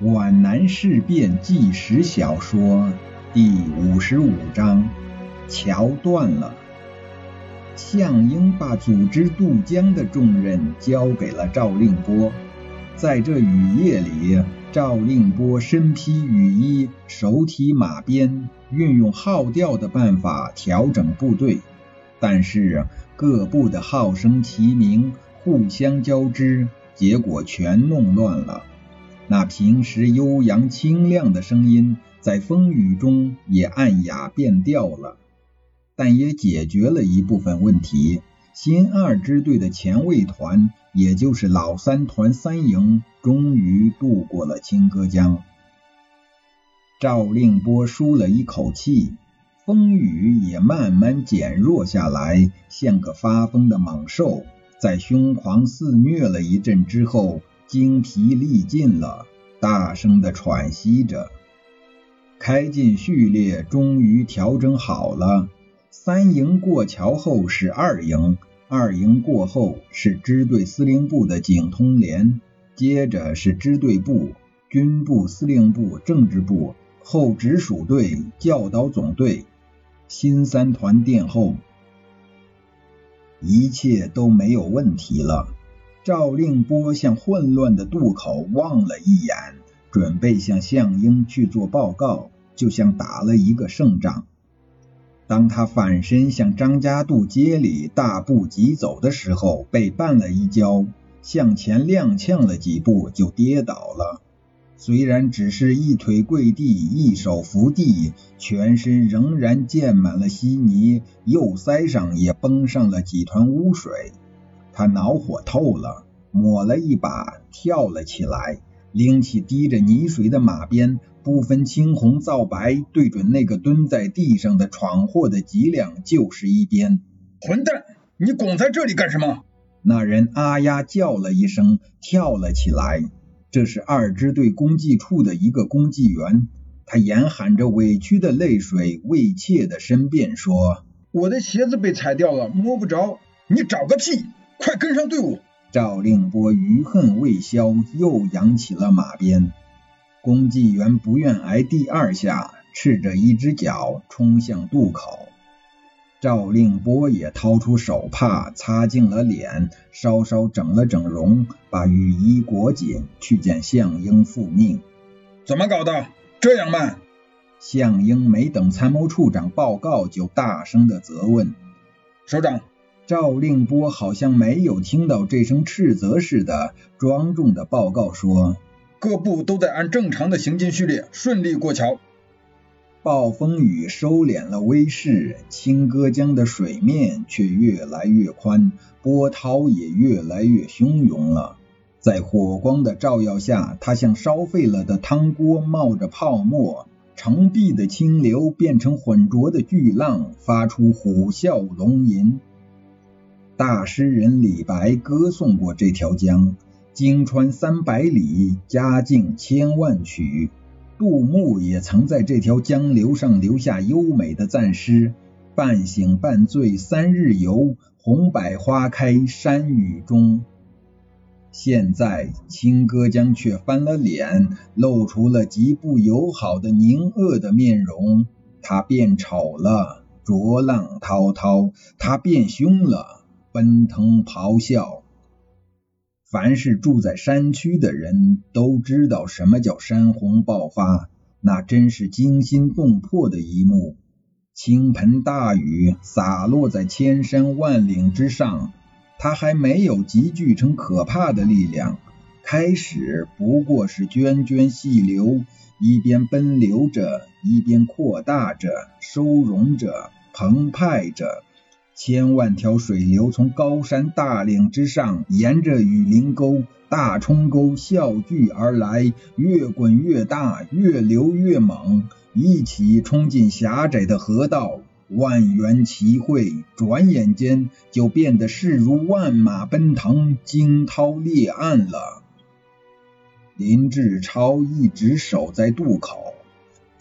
皖南事变纪实小说第五十五章：桥断了。项英把组织渡江的重任交给了赵令波。在这雨夜里，赵令波身披雨衣，手提马鞭，运用号调的办法调整部队。但是各部的号声齐鸣，互相交织，结果全弄乱了。那平时悠扬清亮的声音，在风雨中也暗哑变调了，但也解决了一部分问题。新二支队的前卫团，也就是老三团三营，终于渡过了清歌江。赵令波舒了一口气，风雨也慢慢减弱下来，像个发疯的猛兽，在凶狂肆虐了一阵之后。精疲力尽了，大声的喘息着。开进序列终于调整好了。三营过桥后是二营，二营过后是支队司令部的警通连，接着是支队部、军部司令部、政治部、后直属队、教导总队。新三团殿后，一切都没有问题了。赵令波向混乱的渡口望了一眼，准备向项英去做报告，就像打了一个胜仗。当他反身向张家渡街里大步疾走的时候，被绊了一跤，向前踉跄了几步就跌倒了。虽然只是一腿跪地，一手扶地，全身仍然溅满了稀泥，右腮上也崩上了几团污水。他恼火透了，抹了一把，跳了起来，拎起滴着泥水的马鞭，不分青红皂白，对准那个蹲在地上的闯祸的脊梁就是一鞭。混蛋，你拱在这里干什么？那人啊呀叫了一声，跳了起来。这是二支队公祭处的一个公祭员，他眼含着委屈的泪水，畏怯的申辩说：“我的鞋子被踩掉了，摸不着。你找个屁！”快跟上队伍！赵令波余恨未消，又扬起了马鞭。公祭员不愿挨第二下，赤着一只脚冲向渡口。赵令波也掏出手帕擦净了脸，稍稍整了整容，把雨衣裹紧，去见项英复命。怎么搞的？这样慢？项英没等参谋处长报告，就大声的责问：“首长。”赵令波好像没有听到这声斥责似的，庄重的报告说：“各部都在按正常的行进序列顺利过桥。”暴风雨收敛了威势，清歌江的水面却越来越宽，波涛也越来越汹涌了。在火光的照耀下，它像烧沸了的汤锅，冒着泡沫；澄碧的清流变成浑浊的巨浪，发出虎啸龙吟。大诗人李白歌颂过这条江：“经穿三百里，嘉靖千万曲。”杜牧也曾在这条江流上留下优美的赞诗：“半醒半醉三日游，红百花开山雨中。”现在清歌江却翻了脸，露出了极不友好的凝恶的面容。它变丑了，浊浪滔滔；它变凶了。奔腾咆哮，凡是住在山区的人都知道什么叫山洪爆发，那真是惊心动魄的一幕。倾盆大雨洒落在千山万岭之上，它还没有集聚成可怕的力量，开始不过是涓涓细流，一边奔流着，一边扩大着、收容着、澎湃着。千万条水流从高山大岭之上，沿着雨林沟、大冲沟笑聚而来，越滚越大，越流越猛，一起冲进狭窄的河道。万源齐汇，转眼间就变得势如万马奔腾，惊涛裂岸了。林志超一直守在渡口，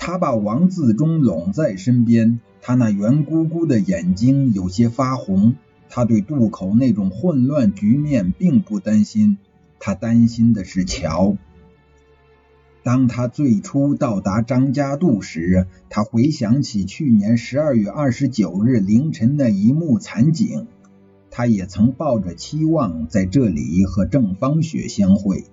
他把王自忠拢在身边。他那圆鼓鼓的眼睛有些发红，他对渡口那种混乱局面并不担心，他担心的是桥。当他最初到达张家渡时，他回想起去年十二月二十九日凌晨那一幕惨景。他也曾抱着期望在这里和郑芳雪相会，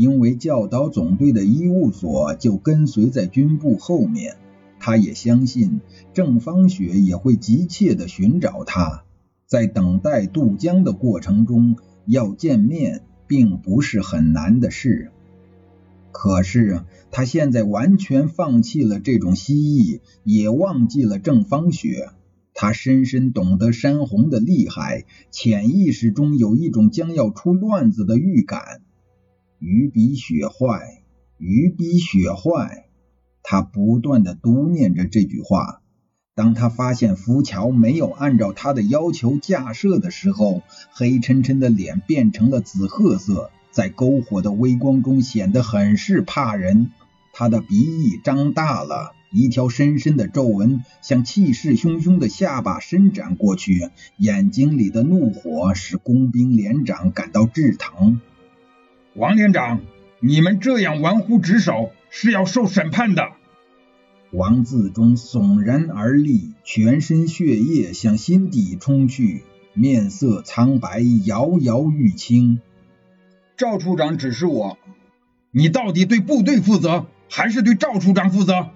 因为教导总队的医务所就跟随在军部后面。他也相信郑芳雪也会急切地寻找他。在等待渡江的过程中，要见面并不是很难的事。可是他现在完全放弃了这种希冀，也忘记了郑芳雪。他深深懂得山洪的厉害，潜意识中有一种将要出乱子的预感。鱼比雪坏，鱼比雪坏。他不断的读念着这句话。当他发现浮桥没有按照他的要求架设的时候，黑沉沉的脸变成了紫褐色，在篝火的微光中显得很是怕人。他的鼻翼张大了。一条深深的皱纹向气势汹汹的下巴伸展过去，眼睛里的怒火使工兵连长感到炙疼。王连长，你们这样玩忽职守是要受审判的。王自忠悚然而立，全身血液向心底冲去，面色苍白，摇摇欲倾。赵处长指示我，你到底对部队负责，还是对赵处长负责？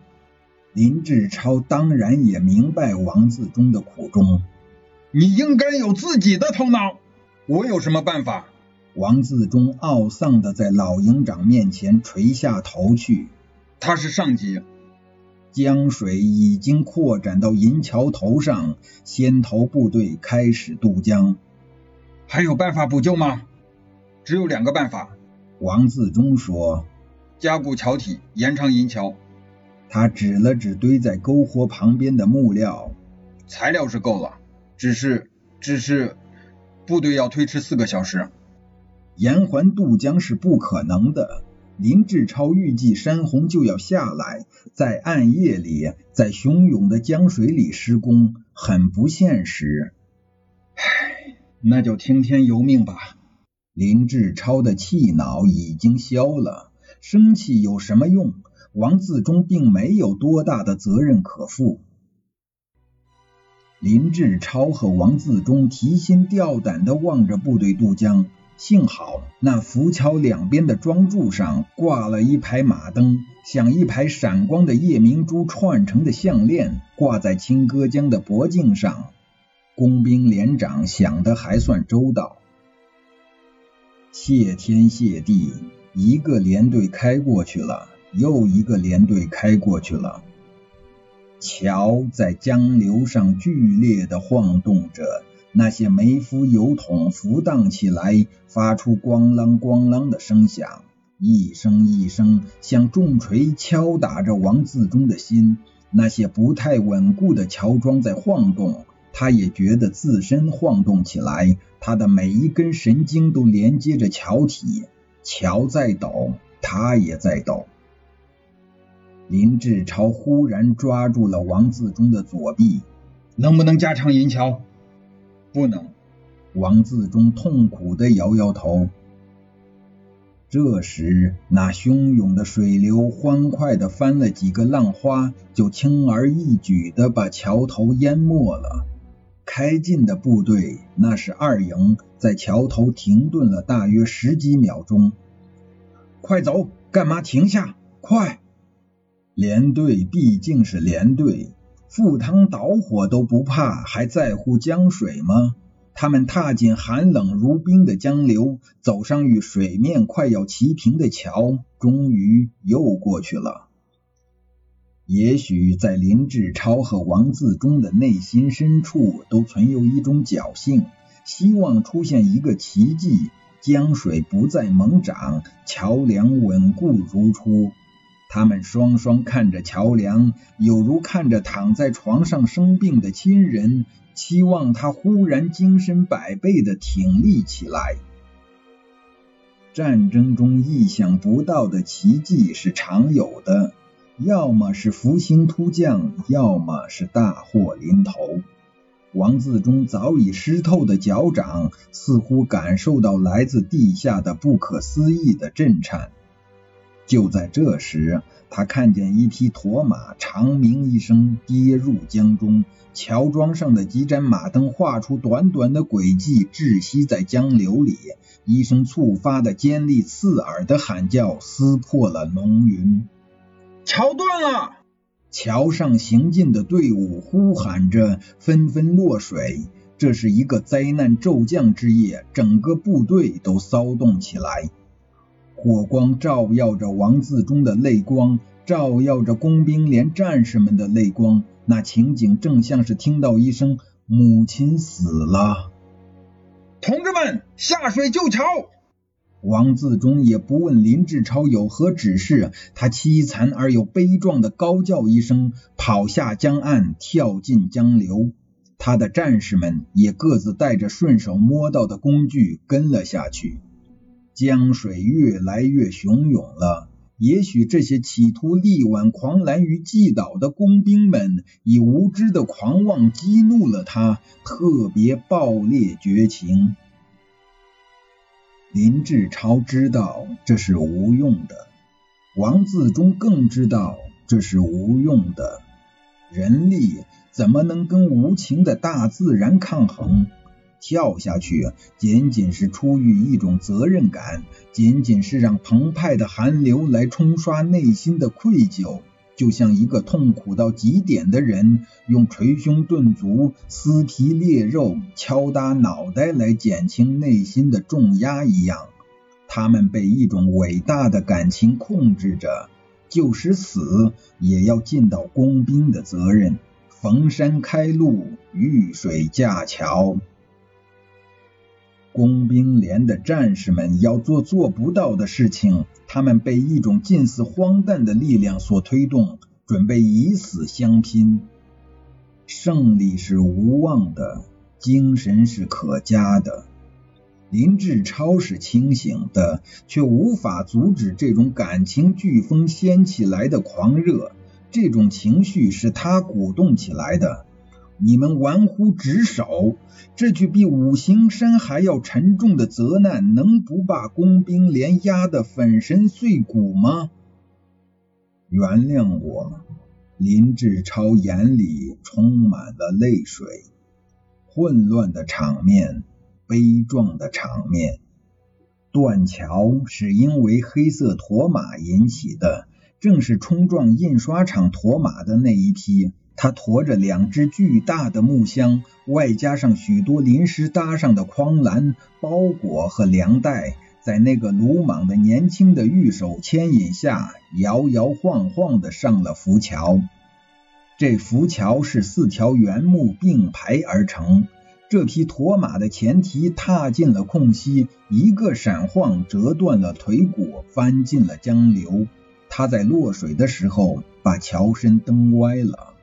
林志超当然也明白王自忠的苦衷，你应该有自己的头脑，我有什么办法？王自忠懊丧的在老营长面前垂下头去。他是上级。江水已经扩展到银桥头上，先头部队开始渡江。还有办法补救吗？只有两个办法。王自忠说：加固桥体，延长银桥。他指了指堆在篝火旁边的木料，材料是够了，只是，只是部队要推迟四个小时，延缓渡江是不可能的。林志超预计山洪就要下来，在暗夜里，在汹涌的江水里施工，很不现实。唉，那就听天由命吧。林志超的气恼已经消了，生气有什么用？王自忠并没有多大的责任可负。林志超和王自忠提心吊胆地望着部队渡江，幸好那浮桥两边的桩柱上挂了一排马灯，像一排闪光的夜明珠串成的项链，挂在清歌江的脖颈上。工兵连长想的还算周到。谢天谢地，一个连队开过去了。又一个连队开过去了，桥在江流上剧烈的晃动着，那些煤夫油桶浮荡起来，发出咣啷咣啷的声响，一声一声像重锤敲打着王自忠的心。那些不太稳固的桥桩在晃动，他也觉得自身晃动起来，他的每一根神经都连接着桥体，桥在抖，他也在抖。林志超忽然抓住了王自忠的左臂，能不能加长银桥？不能。王自忠痛苦的摇摇头。这时，那汹涌的水流欢快的翻了几个浪花，就轻而易举的把桥头淹没了。开进的部队，那是二营，在桥头停顿了大约十几秒钟。快走！干嘛停下？快！连队毕竟是连队，赴汤蹈火都不怕，还在乎江水吗？他们踏进寒冷如冰的江流，走上与水面快要齐平的桥，终于又过去了。也许在林志超和王自忠的内心深处，都存有一种侥幸，希望出现一个奇迹，江水不再猛涨，桥梁稳固如初。他们双双看着桥梁，有如看着躺在床上生病的亲人，期望他忽然精神百倍的挺立起来。战争中意想不到的奇迹是常有的，要么是福星突降，要么是大祸临头。王自忠早已湿透的脚掌似乎感受到来自地下的不可思议的震颤。就在这时，他看见一匹驼马长鸣一声，跌入江中。桥桩上的几盏马灯画出短短的轨迹，窒息在江流里。一声猝发的尖利刺耳的喊叫撕破了浓云。桥断了！桥上行进的队伍呼喊着，纷纷落水。这是一个灾难骤降之夜，整个部队都骚动起来。火光照耀着王自忠的泪光，照耀着工兵连战士们的泪光。那情景正像是听到一声“母亲死了”，同志们下水救桥。王自忠也不问林志超有何指示，他凄惨而又悲壮的高叫一声，跑下江岸，跳进江流。他的战士们也各自带着顺手摸到的工具跟了下去。江水越来越汹涌了。也许这些企图力挽狂澜于既倒的工兵们，以无知的狂妄激怒了他，特别暴烈绝情。林志超知道这是无用的，王自忠更知道这是无用的。人力怎么能跟无情的大自然抗衡？跳下去，仅仅是出于一种责任感，仅仅是让澎湃的寒流来冲刷内心的愧疚，就像一个痛苦到极点的人用捶胸顿足、撕皮裂肉、敲打脑袋来减轻内心的重压一样。他们被一种伟大的感情控制着，就使死也要尽到工兵的责任，逢山开路，遇水架桥。工兵连的战士们要做做不到的事情，他们被一种近似荒诞的力量所推动，准备以死相拼。胜利是无望的，精神是可嘉的。林志超是清醒的，却无法阻止这种感情飓风掀起来的狂热。这种情绪是他鼓动起来的。你们玩忽职守，这句比五行山还要沉重的责难，能不把工兵连压得粉身碎骨吗？原谅我，林志超眼里充满了泪水。混乱的场面，悲壮的场面。断桥是因为黑色驼马引起的，正是冲撞印刷厂驼马的那一批。他驮着两只巨大的木箱，外加上许多临时搭上的筐篮、包裹和粮袋，在那个鲁莽的年轻的御手牵引下，摇摇晃晃地上了浮桥。这浮桥是四条原木并排而成。这匹驼马的前蹄踏进了空隙，一个闪晃折断了腿骨，翻进了江流。他在落水的时候，把桥身蹬歪了。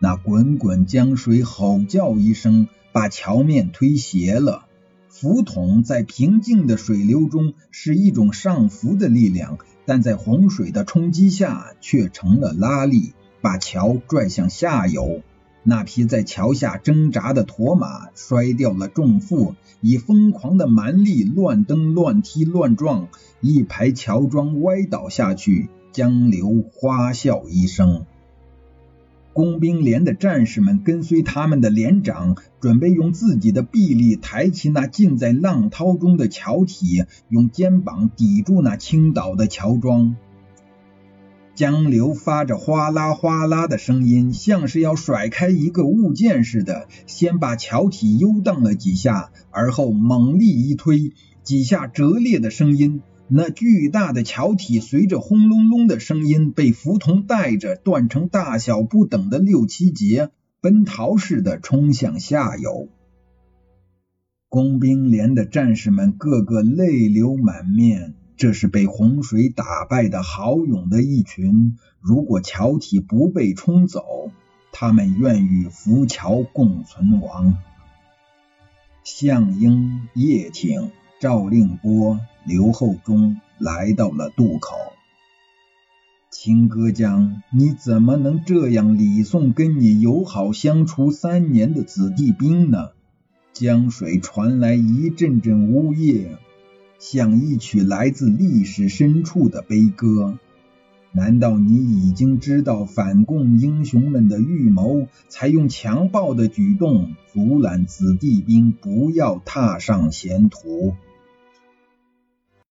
那滚滚江水吼叫一声，把桥面推斜了。浮筒在平静的水流中是一种上浮的力量，但在洪水的冲击下却成了拉力，把桥拽向下游。那匹在桥下挣扎的驼马摔掉了重负，以疯狂的蛮力乱蹬、乱踢、乱撞，一排桥桩歪倒下去，江流哗笑一声。工兵连的战士们跟随他们的连长，准备用自己的臂力抬起那浸在浪涛中的桥体，用肩膀抵住那倾倒的桥桩。江流发着哗啦哗啦的声音，像是要甩开一个物件似的，先把桥体悠荡了几下，而后猛力一推，几下折裂的声音。那巨大的桥体随着轰隆隆的声音被浮筒带着断成大小不等的六七节，奔逃似的冲向下游。工兵连的战士们个个泪流满面，这是被洪水打败的豪勇的一群。如果桥体不被冲走，他们愿与浮桥共存亡。项英、叶挺、赵令波。刘厚忠来到了渡口。青歌江，你怎么能这样礼送跟你友好相处三年的子弟兵呢？江水传来一阵阵呜咽。像一曲来自历史深处的悲歌。难道你已经知道反共英雄们的预谋，才用强暴的举动阻拦子弟兵不要踏上前途？